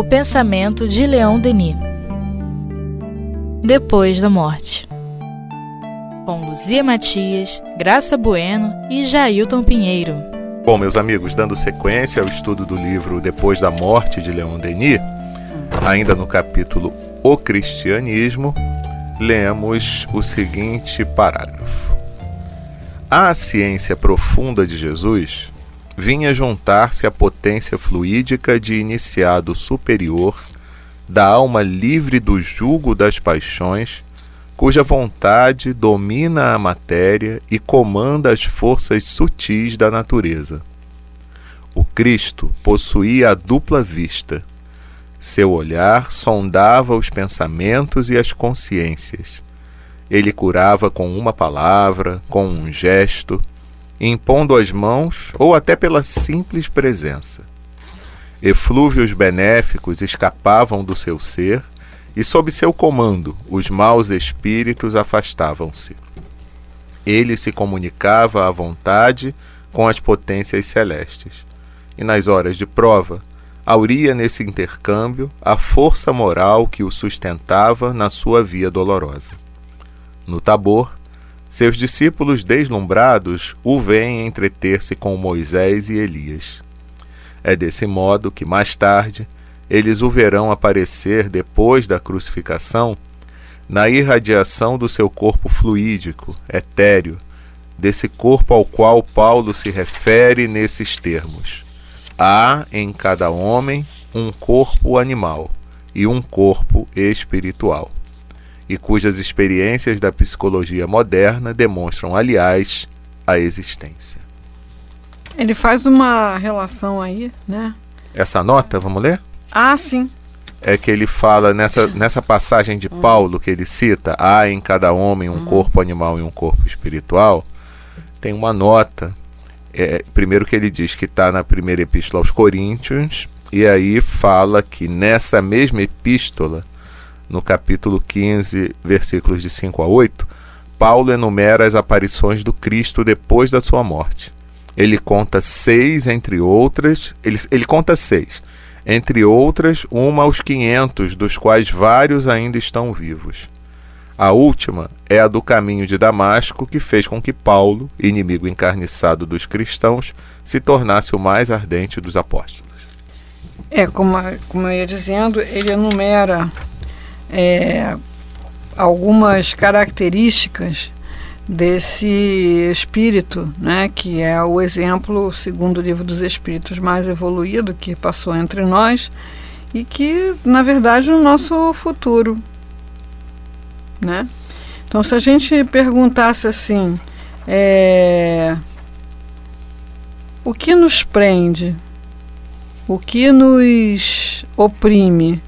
O pensamento de Leon Denis. Depois da morte. Com Luzia Matias, Graça Bueno e Jailton Pinheiro. Bom, meus amigos, dando sequência ao estudo do livro Depois da Morte de Leon Denis, ainda no capítulo O Cristianismo, lemos o seguinte parágrafo. A ciência profunda de Jesus vinha juntar-se à potência fluídica de iniciado superior da alma livre do jugo das paixões, cuja vontade domina a matéria e comanda as forças sutis da natureza. O Cristo possuía a dupla vista. Seu olhar sondava os pensamentos e as consciências. Ele curava com uma palavra, com um gesto, impondo as mãos ou até pela simples presença. Eflúvios benéficos escapavam do seu ser e, sob seu comando, os maus espíritos afastavam-se. Ele se comunicava à vontade com as potências celestes, e nas horas de prova, auria nesse intercâmbio a força moral que o sustentava na sua via dolorosa. No Tabor, seus discípulos deslumbrados o veem entreter-se com Moisés e Elias. É desse modo que, mais tarde, eles o verão aparecer depois da crucificação na irradiação do seu corpo fluídico, etéreo, desse corpo ao qual Paulo se refere nesses termos. Há em cada homem um corpo animal e um corpo espiritual e cujas experiências da psicologia moderna demonstram, aliás, a existência. Ele faz uma relação aí, né? Essa nota, vamos ler? Ah, sim. É que ele fala nessa, nessa passagem de hum. Paulo que ele cita: há em cada homem um hum. corpo animal e um corpo espiritual. Tem uma nota. É, primeiro que ele diz que está na primeira epístola aos Coríntios, e aí fala que nessa mesma epístola no capítulo 15, versículos de 5 a 8, Paulo enumera as aparições do Cristo depois da sua morte. Ele conta seis, entre outras, ele, ele conta seis, entre outras, uma aos 500, dos quais vários ainda estão vivos. A última é a do caminho de Damasco, que fez com que Paulo, inimigo encarniçado dos cristãos, se tornasse o mais ardente dos apóstolos. É, como, como eu ia dizendo, ele enumera é, algumas características desse espírito, né, que é o exemplo, segundo o livro dos espíritos, mais evoluído que passou entre nós e que, na verdade, é o nosso futuro, né? Então, se a gente perguntasse assim, é, o que nos prende, o que nos oprime,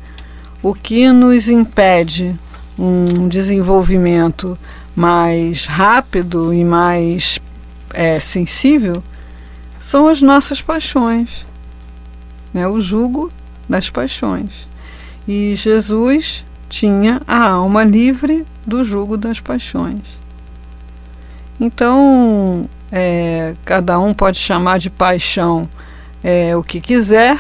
o que nos impede um desenvolvimento mais rápido e mais é, sensível são as nossas paixões, né? o jugo das paixões. E Jesus tinha a alma livre do jugo das paixões. Então, é, cada um pode chamar de paixão é, o que quiser,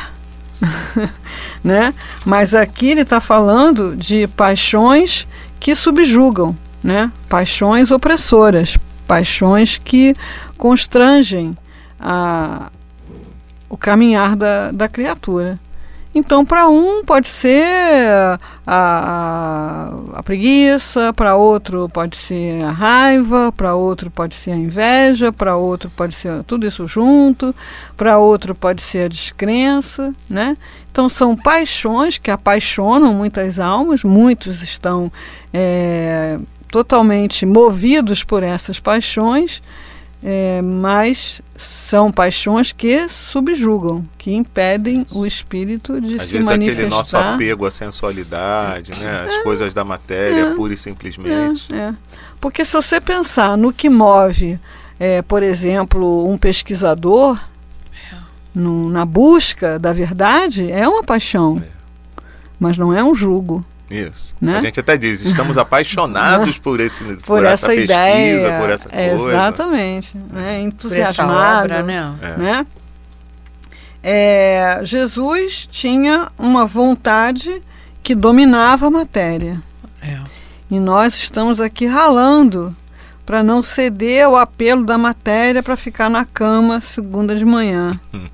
né? Mas aqui ele está falando de paixões que subjugam, né? Paixões opressoras, paixões que constrangem a, o caminhar da, da criatura. Então, para um pode ser a, a, preguiça, para outro pode ser a raiva, para outro pode ser a inveja, para outro pode ser tudo isso junto, para outro pode ser a descrença, né? Então, são paixões que apaixonam muitas almas, muitos estão é, totalmente movidos por essas paixões é, mas são paixões que subjugam, que impedem o espírito de Às se vezes manifestar. aquele nosso apego à sensualidade, né? as é, coisas da matéria, é, pura e simplesmente. É, é, Porque se você pensar no que move, é, por exemplo, um pesquisador no, na busca da verdade, é uma paixão, mas não é um jugo. Isso. Né? A gente até diz, estamos apaixonados por, esse, por, por essa, essa pesquisa, ideia, por essa coisa. Exatamente. Né? Entusiasmado. Obra, né? É. né? é, Jesus tinha uma vontade que dominava a matéria. É. E nós estamos aqui ralando para não ceder ao apelo da matéria para ficar na cama segunda de manhã.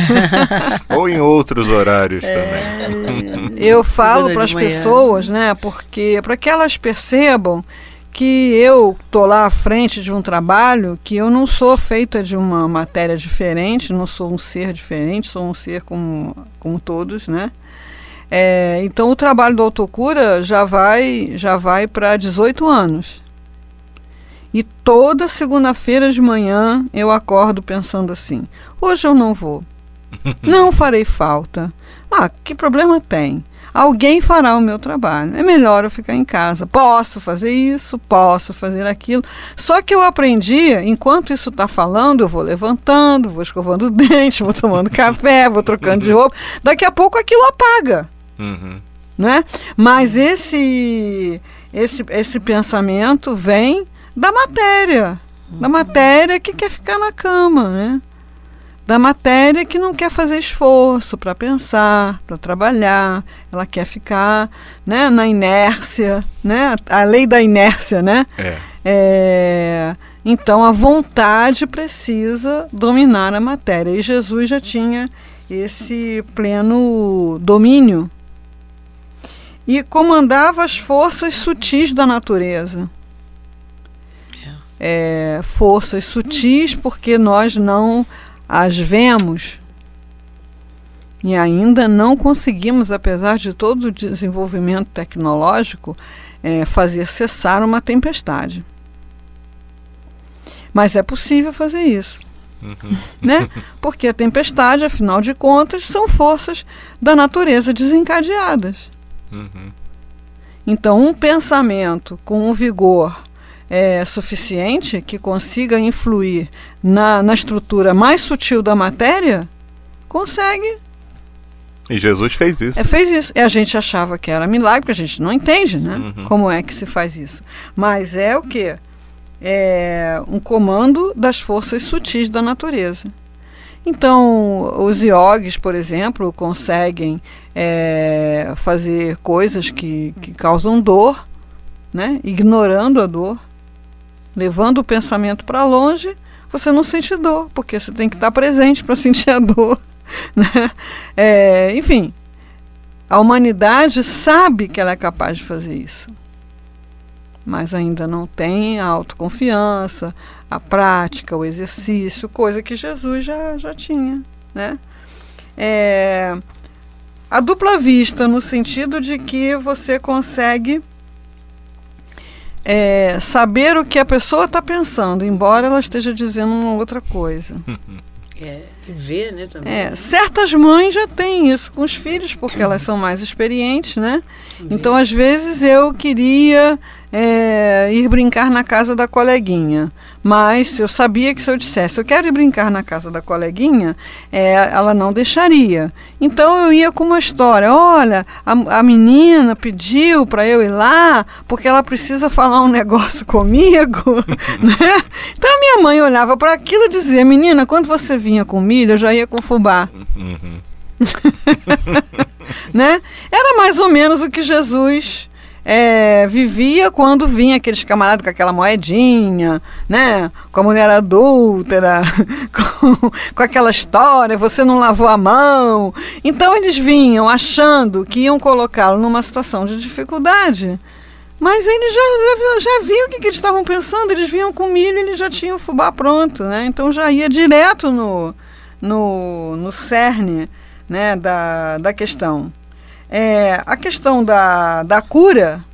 Ou em outros horários É. também. Eu falo para as pessoas, né, porque para que elas percebam que eu tô lá à frente de um trabalho, que eu não sou feita de uma matéria diferente, não sou um ser diferente, sou um ser como, como todos, né? É, então o trabalho do autocura já vai já vai para 18 anos. E toda segunda-feira de manhã eu acordo pensando assim: hoje eu não vou. Não farei falta. Ah, que problema tem? Alguém fará o meu trabalho. É melhor eu ficar em casa. Posso fazer isso, posso fazer aquilo. Só que eu aprendi, enquanto isso está falando, eu vou levantando, vou escovando o dente, vou tomando café, vou trocando de roupa. Daqui a pouco aquilo apaga Uhum. né? Mas esse, esse, esse pensamento vem da matéria, da matéria que quer ficar na cama, né? Da matéria que não quer fazer esforço para pensar, para trabalhar, ela quer ficar, né, na inércia, né? A lei da inércia, né? É. É, então a vontade precisa dominar a matéria. E Jesus já tinha esse pleno domínio e comandava as forças sutis da natureza. É, forças sutis porque nós não as vemos e ainda não conseguimos, apesar de todo o desenvolvimento tecnológico, é, fazer cessar uma tempestade. Mas é possível fazer isso. Né? Porque a tempestade, afinal de contas, são forças da natureza desencadeadas. Uhum. Então, um pensamento com um vigor é, suficiente que consiga influir na, na estrutura mais sutil da matéria, consegue. E Jesus fez isso. É, fez isso. E a gente achava que era milagre, porque a gente não entende né, Uhum. como é que se faz isso. Mas é o que? É um comando das forças sutis da natureza. Então, os iogues, por exemplo, conseguem é, fazer coisas que, que causam dor, né? ignorando a dor, levando o pensamento para longe, você não sente dor, porque você tem que estar presente para sentir a dor. Né? É, enfim, a humanidade sabe que ela é capaz de fazer isso, mas ainda não tem a autoconfiança, a prática, o exercício, coisa que Jesus já, já tinha. Né? É, a dupla vista, no sentido de que você consegue é, saber o que a pessoa está pensando, embora ela esteja dizendo uma outra coisa. É, e ver, né, também. É, certas mães já têm isso com os filhos, porque elas são mais experientes, né? Então, às vezes, eu queria é, ir brincar na casa da coleguinha, mas eu sabia que se eu dissesse eu quero ir brincar na casa da coleguinha, é, ela não deixaria. Então, eu ia com uma história: olha, a, a menina pediu para eu ir lá porque ela precisa falar um negócio comigo, né? Então, a minha mãe olhava para aquilo e dizia: menina, quando você vinha com milho, eu já ia com fubá Uhum. né? Era mais ou menos o que Jesus é, vivia quando vinha aqueles camaradas com aquela moedinha, né? Com a mulher adúltera, com, com aquela história, você não lavou a mão. Então eles vinham achando que iam colocá-lo numa situação de dificuldade. Mas eles já, já, viam o que, que eles estavam pensando, eles vinham com milho e eles já tinham o fubá pronto, né? Então já ia direto no, no, no cerne né, da, da questão. É, a questão da, da cura,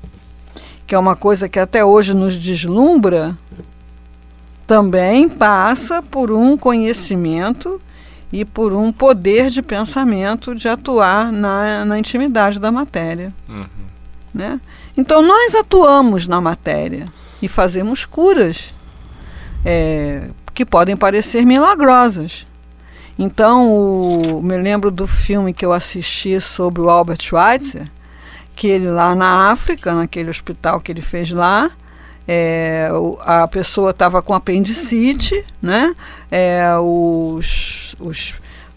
que é uma coisa que até hoje nos deslumbra, também passa por um conhecimento e por um poder de pensamento de atuar na, na intimidade da matéria. Uhum. Né? Então, nós atuamos na matéria e fazemos curas é, que podem parecer milagrosas. Então, o, me lembro do filme que eu assisti sobre o Albert Schweitzer, que ele lá na África, naquele hospital que ele fez lá, é, a pessoa estava com apendicite, né? É, os, os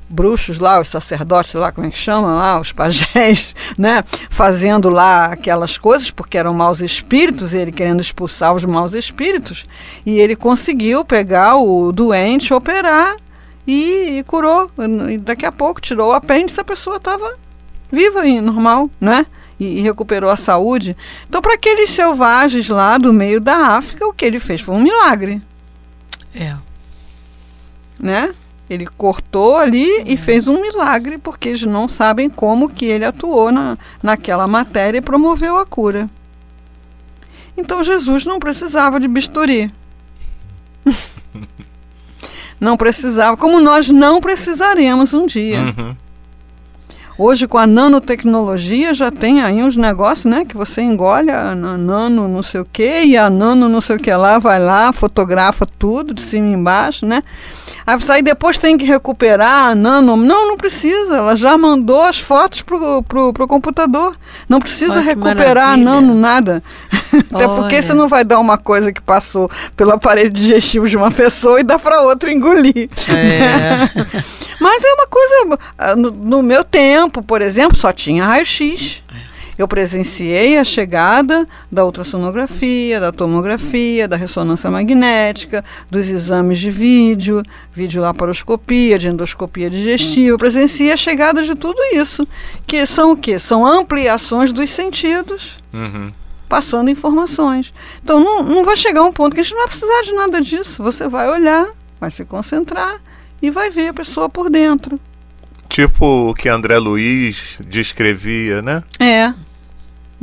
bruxos lá, os sacerdotes, lá como é que chama lá, os pajés, né, fazendo lá aquelas coisas, porque eram maus espíritos, ele querendo expulsar os maus espíritos, e ele conseguiu pegar o doente, operar e, e curou. E daqui a pouco tirou o apêndice, a pessoa estava viva e normal, né? E, e recuperou a saúde. Então, para aqueles selvagens lá do meio da África, o que ele fez foi um milagre. É. Né? Ele cortou ali e fez um milagre, porque eles não sabem como que ele atuou na, naquela matéria e promoveu a cura. Então Jesus não precisava de bisturi. não precisava, como nós não precisaremos um dia. Uhum. Hoje, com a nanotecnologia, já tem aí uns negócios, né? Que você engole a nano não sei o que, e a nano não sei o que lá, vai lá, fotografa tudo de cima e embaixo, né? Aí depois tem que recuperar a nano. Não, não precisa. Ela já mandou as fotos pro, pro, pro computador. Não precisa Olha recuperar a nano, nada. Até porque você não vai dar uma coisa que passou pelo aparelho digestivo de uma pessoa e dá para outra engolir. É. Mas é uma coisa. ah, No, no meu tempo, por exemplo, só tinha raio-x. Eu presenciei a chegada da ultrassonografia, da tomografia, da ressonância magnética, dos exames de vídeo, videolaparoscopia, de endoscopia digestiva. Eu presenciei a chegada de tudo isso, que são o quê? São ampliações dos sentidos Uhum. passando informações. Então não, não vai chegar um ponto que a gente não vai precisar de nada disso. Você vai olhar, vai se concentrar e vai ver a pessoa por dentro. Tipo o que André Luiz descrevia, né? É,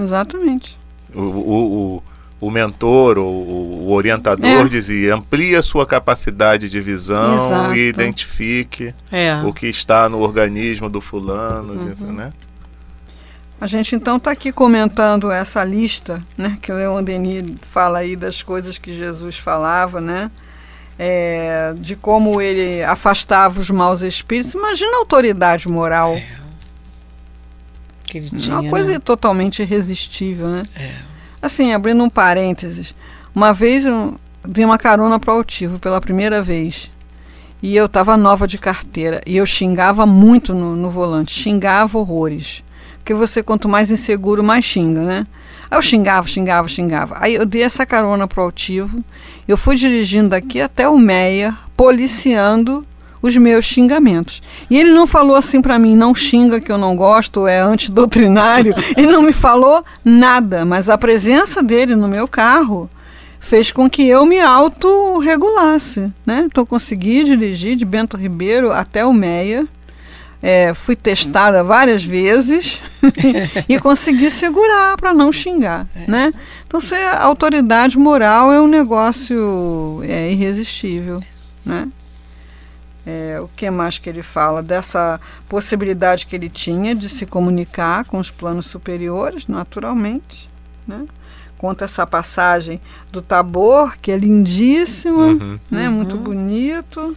exatamente. O, o, o, o mentor, o, o orientador É. dizia: amplie sua capacidade de visão Exato. e identifique É. o que está no organismo do fulano, Uhum. isso, né? A gente então está aqui comentando essa lista, né, que o Leon Denis fala aí das coisas que Jesus falava, né, é, de como ele afastava os maus espíritos. Imagina a autoridade moral, Que ele tinha, uma coisa né? totalmente irresistível, né? É. Assim, abrindo um parênteses, uma vez eu dei uma carona para o Altivo pela primeira vez. E eu estava nova de carteira. E eu xingava muito no, no volante. Xingava horrores. Porque você, quanto mais inseguro, mais xinga, né? Aí eu xingava, xingava, xingava. Aí eu dei essa carona pro Altivo. Eu fui dirigindo daqui até o Meia, policiando os meus xingamentos. E ele não falou assim para mim, não xinga que eu não gosto, é antidoutrinário. ele não me falou nada, mas a presença dele no meu carro fez com que eu me autorregulasse, né? Então consegui dirigir de Bento Ribeiro até o Meia. É, fui testada várias vezes e consegui segurar para não xingar, né? Então, ser autoridade moral é um negócio é, irresistível, né? É, o que mais que ele fala dessa possibilidade que ele tinha de se comunicar com os planos superiores, naturalmente, né? Conta essa passagem do Tabor, que é lindíssima, Uhum. né? Muito bonito.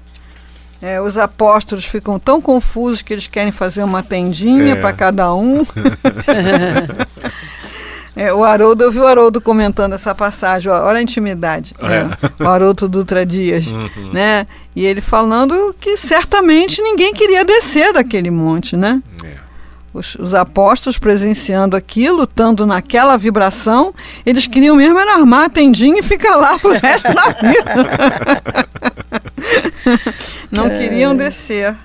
É, os apóstolos ficam tão confusos que eles querem fazer uma tendinha É. para cada um. É, o Haroldo, eu vi o Haroldo comentando essa passagem, ó, olha a intimidade. É. o Haroldo Dutra Dias, Uhum. né? E ele falando que certamente ninguém queria descer daquele monte, né? É. Os, os apóstolos presenciando aquilo, lutando naquela vibração, eles queriam mesmo era armar a tendinha e ficar lá pro resto da vida. Não queriam descer.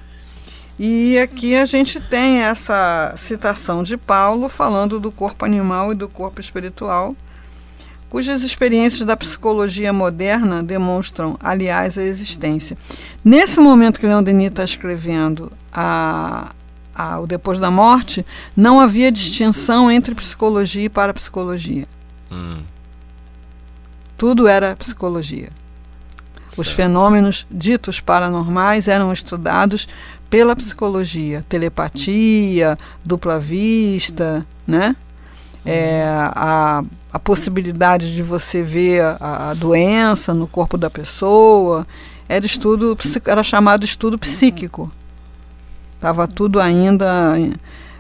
E aqui a gente tem essa citação de Paulo falando do corpo animal e do corpo espiritual, cujas experiências da psicologia moderna demonstram, aliás, a existência. Nesse momento que Leon Denis está escrevendo a, a, o Depois da Morte, não havia distinção entre psicologia e parapsicologia. Hum, Tudo era psicologia. Os certo. fenômenos ditos paranormais eram estudados pela psicologia, telepatia, dupla vista, né? É, a, a possibilidade de você ver a, a doença no corpo da pessoa era estudo era chamado estudo psíquico. Estava tudo ainda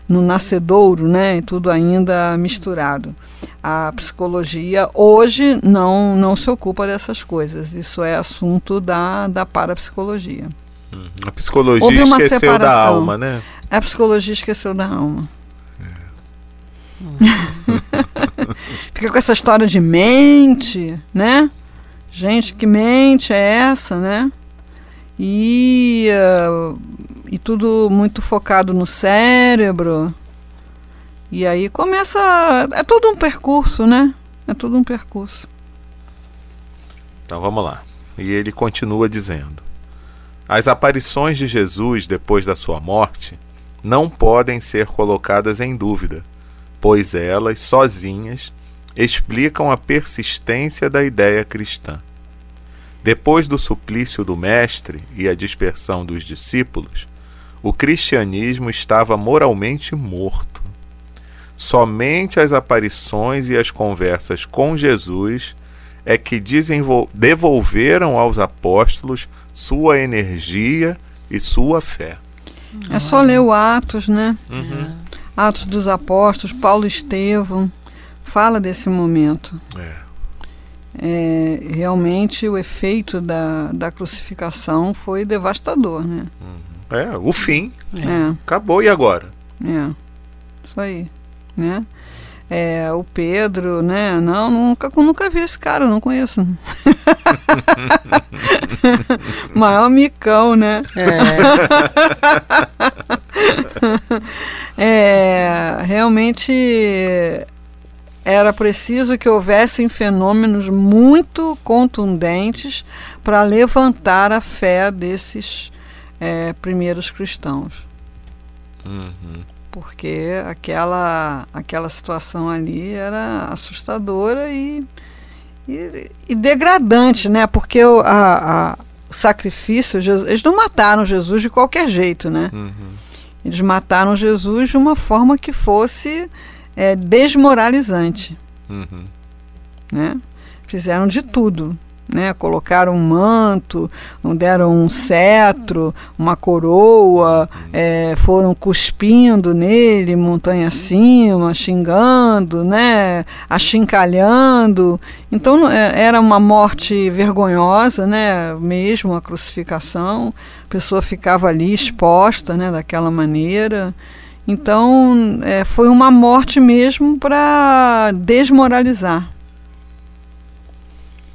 no nascedouro, né? Tudo ainda misturado. A psicologia hoje não, não se ocupa dessas coisas. Isso é assunto da, da parapsicologia. A psicologia Houve uma esqueceu da separação. alma, né? A psicologia esqueceu da alma. Fica com essa história de mente, né? Gente, que mente é essa, né? E, ah, e tudo muito focado no cérebro. E aí começa. É todo um percurso, né? É todo um percurso. Então vamos lá. E ele continua dizendo: As aparições de Jesus depois da sua morte não podem ser colocadas em dúvida, pois elas, sozinhas, explicam a persistência da ideia cristã. Depois do suplício do Mestre e a dispersão dos discípulos, o cristianismo estava moralmente morto. Somente as aparições e as conversas com Jesus é que devolveram aos apóstolos sua energia e sua fé. É só ler o Atos, né? Uhum. Atos dos Apóstolos, Paulo e Estevão, fala desse momento. É. É, realmente o efeito da, da crucificação foi devastador, né? É, o fim. É, Acabou, e agora? é. Isso aí, né? É, o Pedro, né? Não, nunca, nunca vi esse cara, não conheço. Maior micão, né? É, realmente era preciso que houvessem fenômenos muito contundentes para levantar a fé desses é, primeiros cristãos. Uhum. Porque aquela, aquela situação ali era assustadora e, e, e degradante, né? Porque o, a, a- o sacrifício, Jesus- eles não mataram Jesus de qualquer jeito, né? Uhum. Eles mataram Jesus de uma forma que fosse é, desmoralizante, Uhum. né? Fizeram de tudo, né? Colocaram um manto, deram um cetro, uma coroa, é, foram cuspindo nele, montanha acima, xingando, né? Achincalhando. Então é- era uma morte vergonhosa, né? Mesmo a crucificação, a pessoa ficava ali exposta, né? Daquela maneira. Então, é, foi uma morte mesmo para desmoralizar.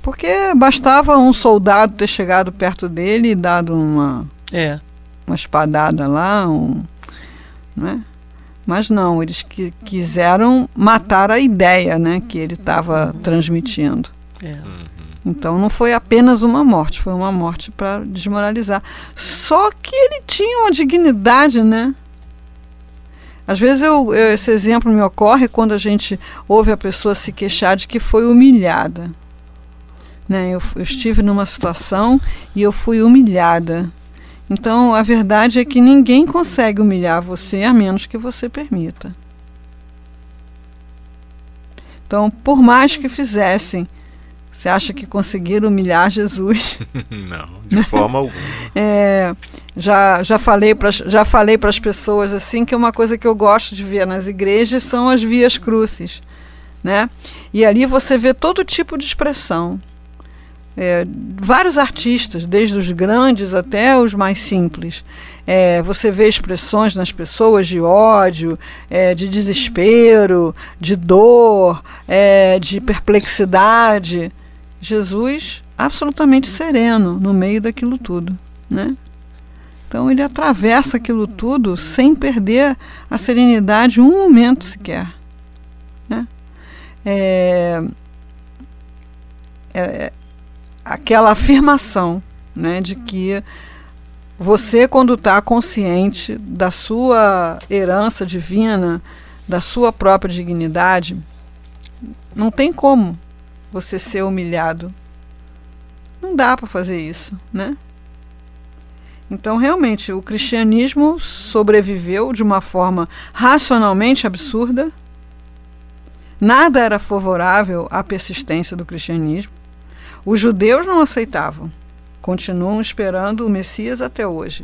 Porque bastava um soldado ter chegado perto dele e dado uma, É. uma espadada lá, um, né? Mas não, eles qui- quiseram matar a ideia né, que ele estava transmitindo. É. Então não foi apenas uma morte, foi uma morte para desmoralizar. Só que ele tinha uma dignidade, né? Às vezes eu, eu- esse exemplo me ocorre quando a gente ouve a pessoa se queixar de que foi humilhada. Né? Eu, eu estive numa situação e eu fui humilhada. Então a verdade é que ninguém consegue humilhar você a menos que você permita. Então, por mais que fizessem, você acha que conseguiram humilhar Jesus? Não, de forma alguma. É, já, já falei para já falei para as pessoas assim que uma coisa que eu gosto de ver nas igrejas são as vias crucis, né? E ali você vê todo tipo de expressão. É, vários artistas, desde os grandes até os mais simples. É, você vê expressões nas pessoas de ódio, é, de desespero, de dor, é, de perplexidade. Jesus absolutamente sereno no meio daquilo tudo, né? Então ele atravessa aquilo tudo sem perder a serenidade um momento sequer, né? É, é aquela afirmação, né, de que você quando está consciente da sua herança divina, da sua própria dignidade, não tem como você ser humilhado. Não dá para fazer isso, né? Então, realmente, o cristianismo sobreviveu de uma forma racionalmente absurda. Nada era favorável à persistência do cristianismo. Os judeus não aceitavam. Continuam esperando o Messias até hoje.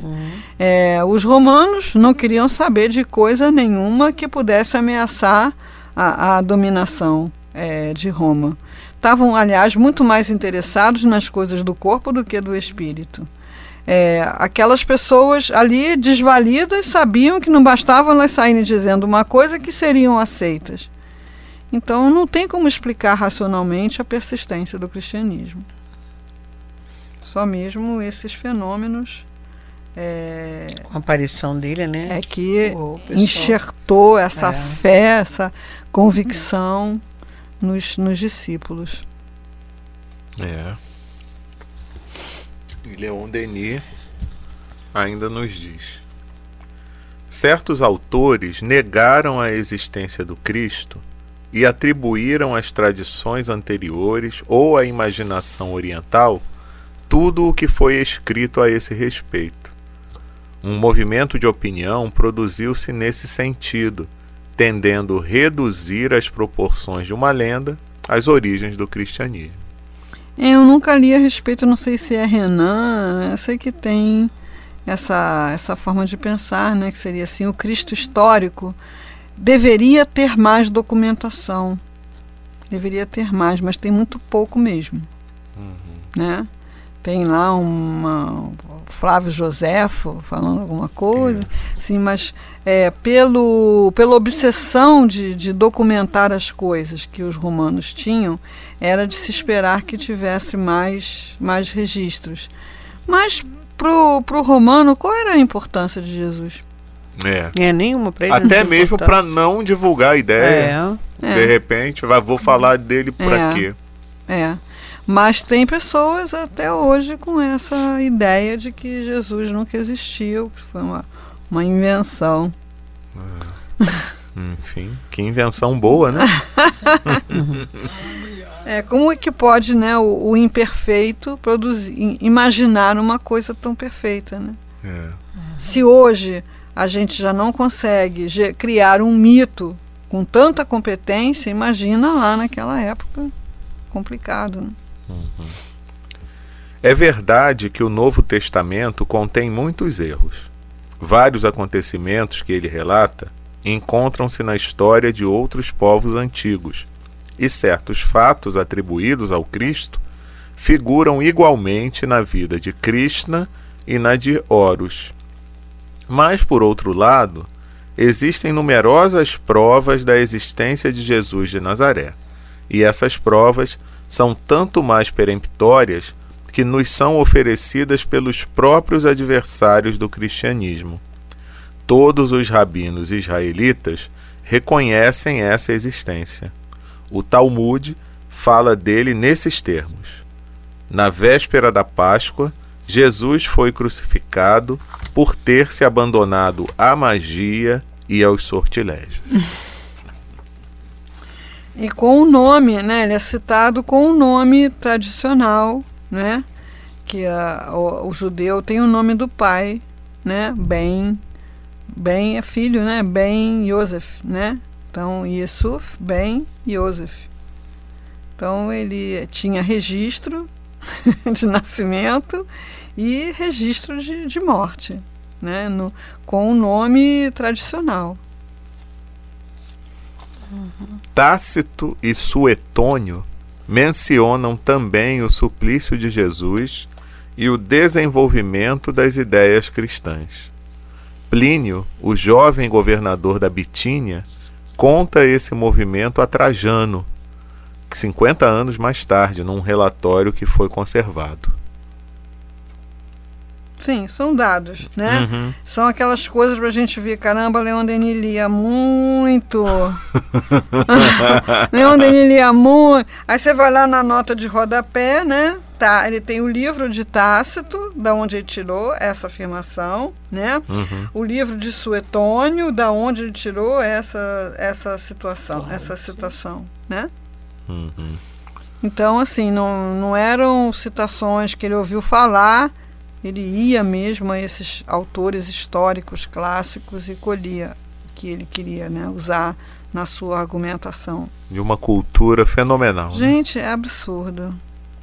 É, os romanos não queriam saber de coisa nenhuma que pudesse ameaçar a, a dominação é, de Roma. Estavam, aliás, muito mais interessados nas coisas do corpo do que do espírito. é, aquelas pessoas ali desvalidas sabiam que não bastava elas saírem dizendo uma coisa que seriam aceitas. Então não tem como explicar racionalmente a persistência do cristianismo. Só mesmo esses fenômenos é, Com a aparição dele, né? é que O pessoal- enxertou essa É. fé, essa convicção nos, nos discípulos. É. E Leon Denis ainda nos diz: certos autores negaram a existência do Cristo e atribuíram às tradições anteriores ou à imaginação oriental tudo o que foi escrito a esse respeito. Um movimento de opinião produziu-se nesse sentido, tendendo a reduzir as proporções de uma lenda às origens do cristianismo. É, Eu nunca li a respeito, não sei se é Renan, eu sei que tem essa, essa forma de pensar, né, que seria assim, o Cristo histórico deveria ter mais documentação, deveria ter mais, mas tem muito pouco mesmo, né? Tem lá uma Flávio Joséfo falando alguma coisa, sim, mas é, pelo, pela obsessão de, de documentar as coisas que os romanos tinham, era de se esperar que tivesse mais, mais registros. Mas para o romano, qual era a importância de Jesus? É. É nenhuma para ele. Até mesmo para não divulgar a ideia. É. De repente, vai, vou falar dele pra É. quê? É. Mas tem pessoas até hoje com essa ideia de que Jesus nunca existiu, que foi uma, uma invenção. Enfim, que invenção boa, né? É, como é que pode né, o, o imperfeito produzir, im- imaginar uma coisa tão perfeita? Né? É. Se hoje a gente já não consegue criar um mito com tanta competência, imagina lá naquela época. Complicado. Né? É verdade que o Novo Testamento contém muitos erros. Vários acontecimentos que ele relata encontram-se na história de outros povos antigos, e certos fatos atribuídos ao Cristo figuram igualmente na vida de Krishna e na de Horus. Mas, por outro lado, existem numerosas provas da existência de Jesus de Nazaré, e essas provas são tanto mais peremptórias que nos são oferecidas pelos próprios adversários do cristianismo. Todos os rabinos israelitas reconhecem essa existência. O Talmud fala dele nesses termos: Na véspera da Páscoa, Jesus foi crucificado por ter se abandonado à magia e aos sortilégios. E com o nome, né? Ele é citado com o nome tradicional, né? Que a, o, o judeu tem o nome do pai, né? Ben, Ben é filho, né? Ben Yosef, né? Então, Yesuf, Ben Yosef. Então, ele tinha registro de nascimento e registro de, de morte, né? No, com o nome tradicional. Tácito e Suetônio mencionam também o suplício de Jesus e o desenvolvimento das ideias cristãs. Plínio, o jovem governador da Bitínia, conta esse movimento a Trajano, 50 anos mais tarde, num relatório que foi conservado. Sim, são dados, né? Uhum. São aquelas coisas pra gente ver, caramba, Leon Denis lia muito. Leon Denis lia muito. Aí você vai lá na nota de rodapé, né? Tá, ele tem o livro de Tácito, da onde ele tirou essa afirmação, né? Uhum. O livro de Suetônio, da onde ele tirou essa, essa situação, essa citação, né? Uhum. Então, assim, não, não eram citações que ele ouviu falar, ele ia mesmo a esses autores históricos clássicos e colhia o que ele queria né, usar na sua argumentação. De uma cultura fenomenal. né? Gente, é absurdo.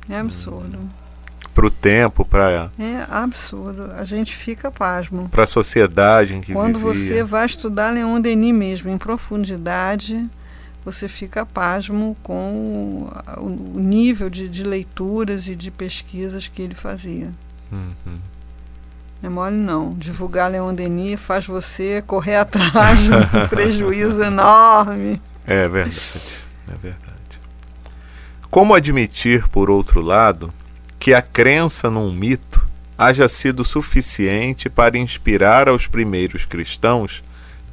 É absurdo. Para o tempo, para É absurdo. A gente fica pasmo. a sociedade em que Quando vivia. você vai estudar Leon Denis mesmo em profundidade, você fica pasmo com o nível de, de leituras e de pesquisas que ele fazia. Uhum. Não é mole não. Divulgar Leon Denis faz você correr atrás de um prejuízo enorme. É verdade, é verdade. Como admitir, por outro lado, que a crença num mito haja sido suficiente para inspirar aos primeiros cristãos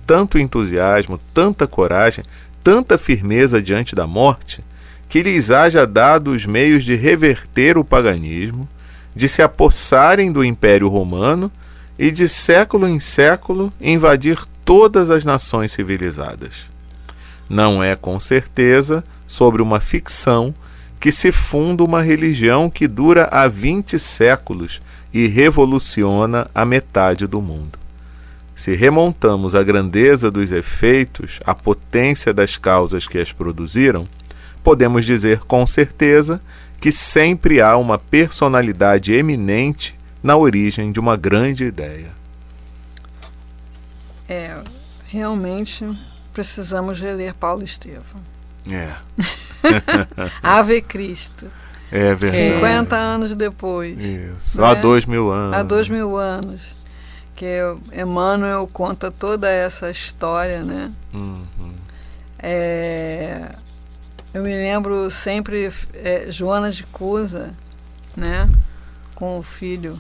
tanto entusiasmo, tanta coragem, tanta firmeza diante da morte, que lhes haja dado os meios de reverter o paganismo, de se apossarem do Império Romano e de século em século invadir todas as nações civilizadas. Não é com certeza sobre uma ficção que se funda uma religião que dura há vinte séculos e revoluciona a metade do mundo. Se remontamos a grandeza dos efeitos, a potência das causas que as produziram, podemos dizer com certeza que sempre há uma personalidade eminente na origem de uma grande ideia. É, realmente precisamos reler Paulo Estevam. É. Ave Cristo. É verdade. 50 anos depois. Isso. Né? Há dois mil anos. Há dois mil anos. Que Emmanuel conta toda essa história, né? Uhum. É, eu me lembro sempre é, Joana de Cusa, né? Com o filho,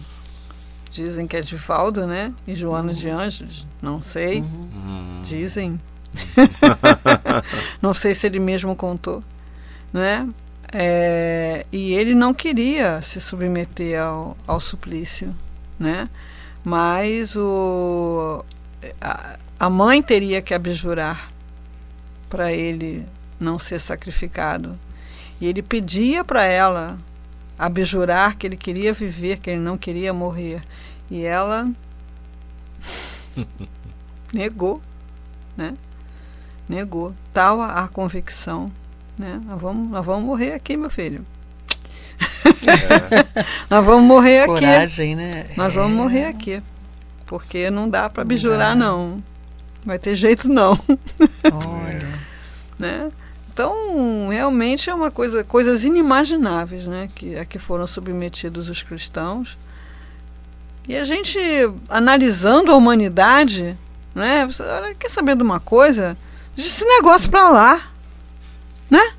dizem que é de Valdo, né? E Joana uhum. de Anjos, não sei. Uhum. Dizem. não sei se ele mesmo contou, né? É, e ele não queria se submeter ao, ao suplício, né? Mas o, a, a mãe teria que abjurar para ele não ser sacrificado. E ele pedia para ela abjurar que ele queria viver, que ele não queria morrer. E ela negou, né? Negou. Tal a, a convicção né? Nós vamos, nós vamos morrer aqui, meu filho. É. nós vamos morrer aqui. Coragem, né? Nós vamos é. morrer aqui. Porque não dá para bijurar, não. Vai ter jeito, não. Olha. né? Então, realmente é uma coisa, coisas inimagináveis, né, que a que foram submetidos os cristãos. E a gente analisando a humanidade, né, você olha, quer saber de uma coisa? Diz esse negócio para lá né?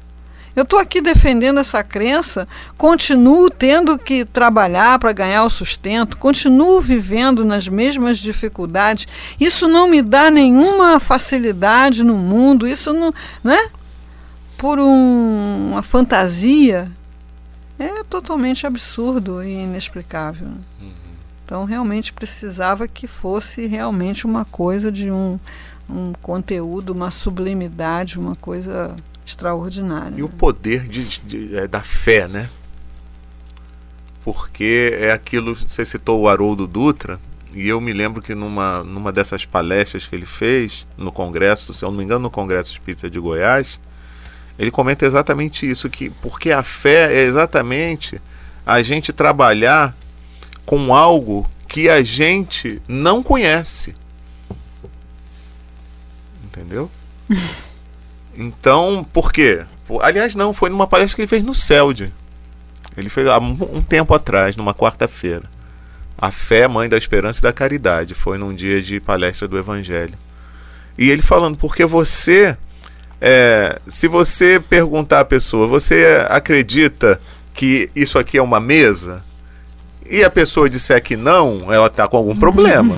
Eu estou aqui defendendo essa crença, continuo tendo que trabalhar para ganhar o sustento, continuo vivendo nas mesmas dificuldades. Isso não me dá nenhuma facilidade no mundo, isso não, né? Por um, uma fantasia é totalmente absurdo e inexplicável. Então realmente precisava que fosse realmente uma coisa de um, um conteúdo, uma sublimidade, uma coisa extraordinária. E o poder de, de, é, da fé, né? Porque é aquilo, você citou o Haroldo Dutra, e eu me lembro que numa, numa dessas palestras que ele fez no Congresso, se eu não me engano, no Congresso Espírita de Goiás, ele comenta exatamente isso, que porque a fé é exatamente a gente trabalhar com algo que a gente não conhece. Entendeu? Então, por quê? Aliás, não, foi numa palestra que ele fez no CELD. Ele fez há um tempo atrás, numa quarta-feira. A fé, mãe da esperança e da caridade. Foi num dia de palestra do Evangelho. E ele falando, porque você, é, se você perguntar à pessoa, você acredita que isso aqui é uma mesa? E a pessoa disser que não, ela está com algum problema.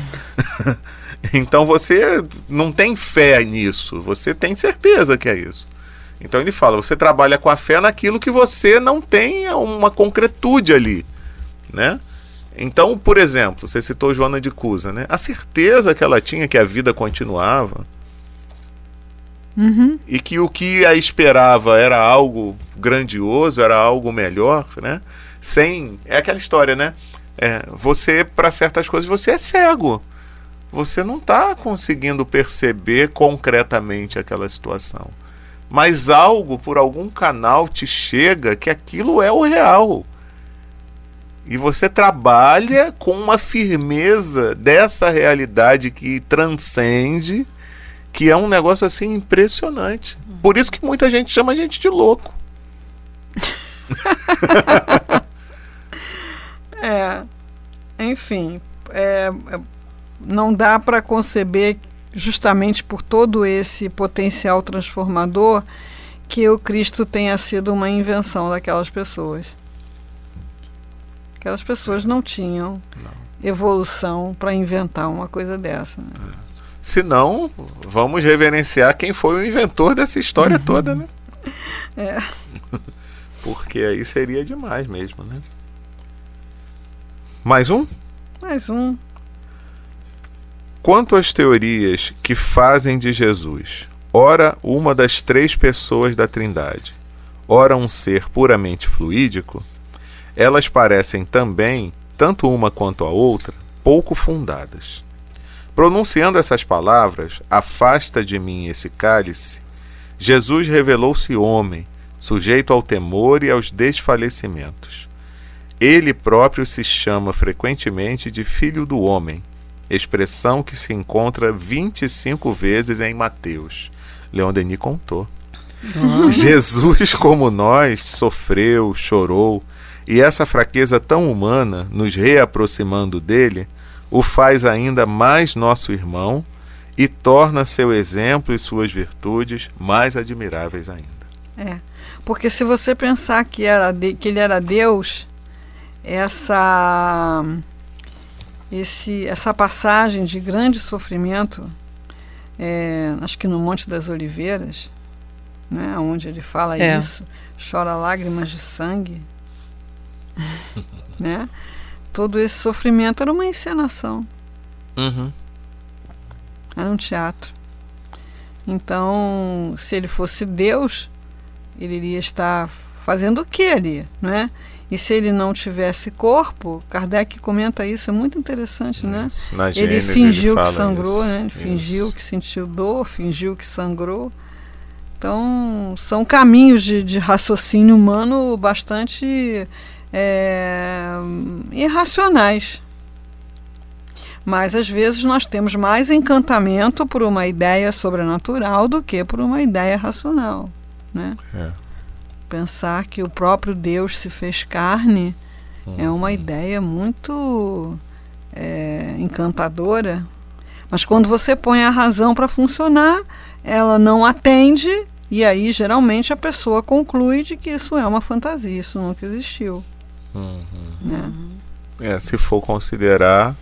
Então você não tem fé nisso, você tem certeza que é isso. Então ele fala, você trabalha com a fé naquilo que você não tem uma concretude ali, né? Então, por exemplo, você citou Joana de Cusa, né? A certeza que ela tinha que a vida continuava uhum. e que o que a esperava era algo grandioso, era algo melhor, né? Sem é aquela história, né? É, você para certas coisas você é cego você não está conseguindo perceber concretamente aquela situação. Mas algo por algum canal te chega que aquilo é o real. E você trabalha com uma firmeza dessa realidade que transcende, que é um negócio assim impressionante. Por isso que muita gente chama a gente de louco. é. Enfim, é, é, não dá para conceber, justamente por todo esse potencial transformador, que o Cristo tenha sido uma invenção daquelas pessoas. Aquelas pessoas não tinham Não. evolução para inventar uma coisa dessa. né? Se não, vamos reverenciar quem foi o inventor dessa história toda, né? É. Porque aí seria demais mesmo, né? Mais um? Mais um. Quanto às teorias que fazem de Jesus, ora uma das três pessoas da Trindade, ora um ser puramente fluídico, elas parecem também, tanto uma quanto a outra, pouco fundadas. Pronunciando essas palavras, afasta de mim esse cálice, Jesus revelou-se homem, sujeito ao temor e aos desfalecimentos. Ele próprio se chama frequentemente de Filho do Homem, expressão que se encontra 25 vezes em Mateus. Leon Denis contou. Jesus, como nós, sofreu, chorou, e essa fraqueza tão humana, nos reaproximando dele, o faz ainda mais nosso irmão e torna seu exemplo e suas virtudes mais admiráveis ainda. É. Porque se você pensar que, era de- que ele era Deus, essa, esse, essa passagem de grande sofrimento, é, acho que no Monte das Oliveiras, né, onde ele fala É. isso, chora lágrimas de sangue, né? Todo esse sofrimento era uma encenação. Uhum. Era um teatro. Então, se ele fosse Deus, ele iria estar fazendo o que ali, né? E se ele não tivesse corpo, Kardec comenta isso, é muito interessante, né? Isso. Na Ele Gênesis fingiu fala que sangrou, isso. né? Ele Isso. fingiu que sentiu dor, fingiu que sangrou. Então, são caminhos de, de raciocínio humano bastante é, irracionais. Mas às vezes nós temos mais encantamento por uma ideia sobrenatural do que por uma ideia racional. Né? É. Pensar que o próprio Deus se fez carne é uma ideia muito é, encantadora. Mas quando você põe a razão para funcionar, ela não atende, e aí geralmente a pessoa conclui de que isso é uma fantasia, isso nunca existiu. Uhum. Né? É, se for considerar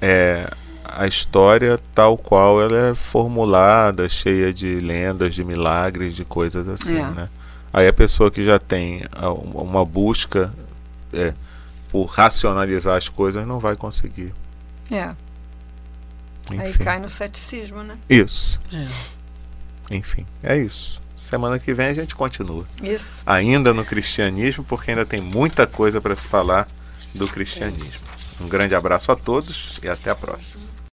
é, a história tal qual ela é formulada, cheia de lendas, de milagres, de coisas assim, É. né? Aí a pessoa que já tem a- uma busca é, por racionalizar as coisas não vai conseguir. É, aí Enfim. cai no ceticismo, né? Isso, É. enfim, é isso. Semana que vem a gente continua. Isso. Ainda no cristianismo, porque ainda tem muita coisa para se falar do cristianismo. Um grande abraço a todos e até a próxima.